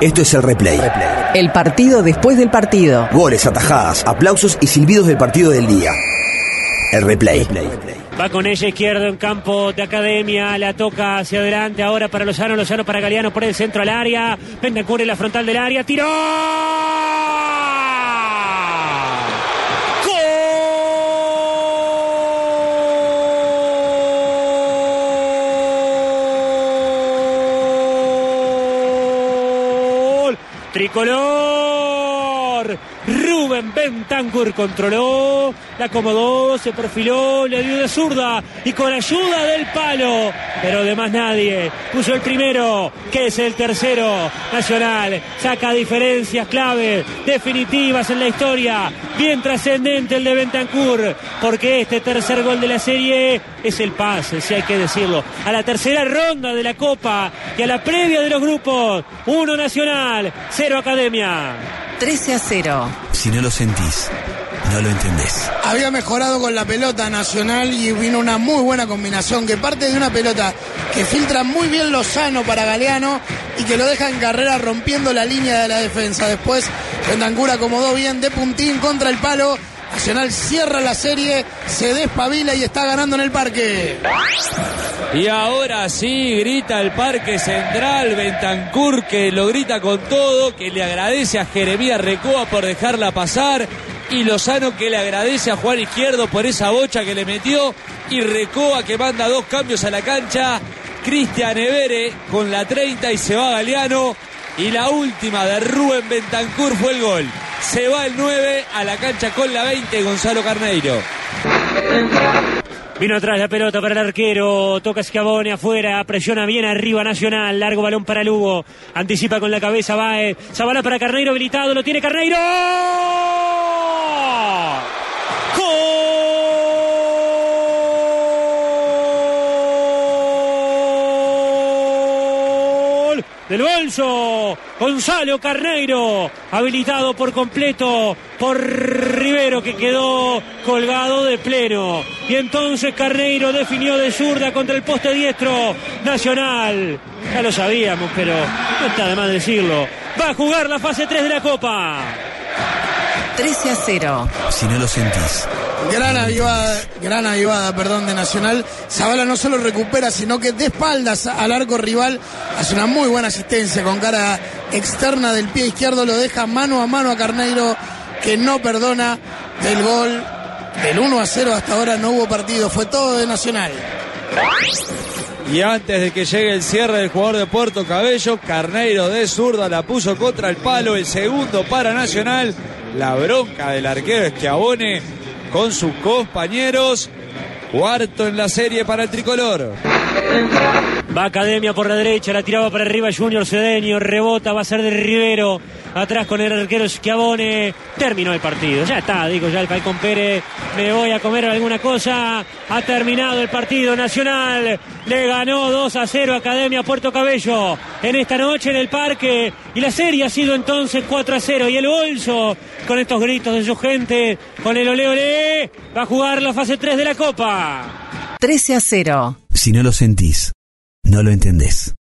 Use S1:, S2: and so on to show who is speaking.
S1: Esto es el replay.
S2: El partido después del partido.
S1: Goles, atajadas, aplausos y silbidos del partido del día. El replay.
S3: Va con ella izquierdo en campo de academia, la toca hacia adelante ahora para Lozano, Lozano para Galeano por el centro al área, Bentancur en la frontal del área, tiró. ¡Gol! Rubén Bentancur controló, la acomodó, se perfiló, le dio de zurda y con ayuda del palo, pero de más nadie, puso el primero, que es el tercero nacional, saca diferencias clave, definitivas en la historia, bien trascendente el de Bentancur, porque este tercer gol de la serie es el pase, si hay que decirlo, a la tercera ronda de la Copa y a la previa de los grupos, uno nacional, cero academia.
S2: 13 a 0.
S1: Si no lo sentís, no lo entendés.
S4: Había mejorado con la pelota nacional y vino una muy buena combinación que parte de una pelota que filtra muy bien Lozano para Galeano y que lo deja en carrera rompiendo la línea de la defensa. Después Bentancur acomodó bien de puntín contra el palo. Nacional cierra la serie, se despabila y está ganando en el parque.
S5: Y ahora sí grita el Parque Central, Bentancur que lo grita con todo, que le agradece a Jeremías Recoa por dejarla pasar y Lozano que le agradece a Juan Izquierdo por esa bocha que le metió y Recoa que manda dos cambios a la cancha, Cristian Evere con la 30 y se va Galeano y la última de Rubén Bentancur fue el gol. Se va el 9 a la cancha con la 20 Gonzalo Carneiro.
S3: Vino atrás la pelota para el arquero, toca Schiavone afuera, presiona bien arriba Nacional, largo balón para Lugo, anticipa con la cabeza Bae, Zabala para Carneiro habilitado, lo tiene Carneiro. Del bolso, Gonzalo Carneiro, habilitado por completo por Rivero que quedó colgado de pleno. Y entonces Carneiro definió de zurda contra el poste diestro Nacional. Ya lo sabíamos, pero no está de más decirlo. Va a jugar la fase 3 de la Copa.
S2: 13 a 0.
S1: Si no lo sentís.
S4: Gran avivada, gran avivada, perdón, de Nacional. Zabala no solo recupera, sino que de espaldas al arco rival hace una muy buena asistencia con cara externa del pie izquierdo, lo deja mano a mano a Carneiro, que no perdona del gol. Del 1 a 0 hasta ahora no hubo partido, fue todo de Nacional.
S5: Y antes de que llegue el cierre del jugador de Puerto Cabello, Carneiro de zurda la puso contra el palo, el segundo para Nacional. La bronca del arquero Esquiabone con sus compañeros. Cuarto en la serie para el tricolor.
S3: Va Academia por la derecha, la tiraba para arriba Junior Cedeño, rebota, va a ser de Rivero, atrás con el arquero Schiavone, terminó el partido, ya está, digo ya el Falcón Pérez, me voy a comer alguna cosa, ha terminado el partido nacional, le ganó 2 a 0 Academia Puerto Cabello en esta noche en el parque y la serie ha sido entonces 4 a 0 y el bolso con estos gritos de su gente, con el ole ole, va a jugar la fase 3 de la Copa.
S2: 13 a 0.
S1: Si no lo sentís, no lo entendés.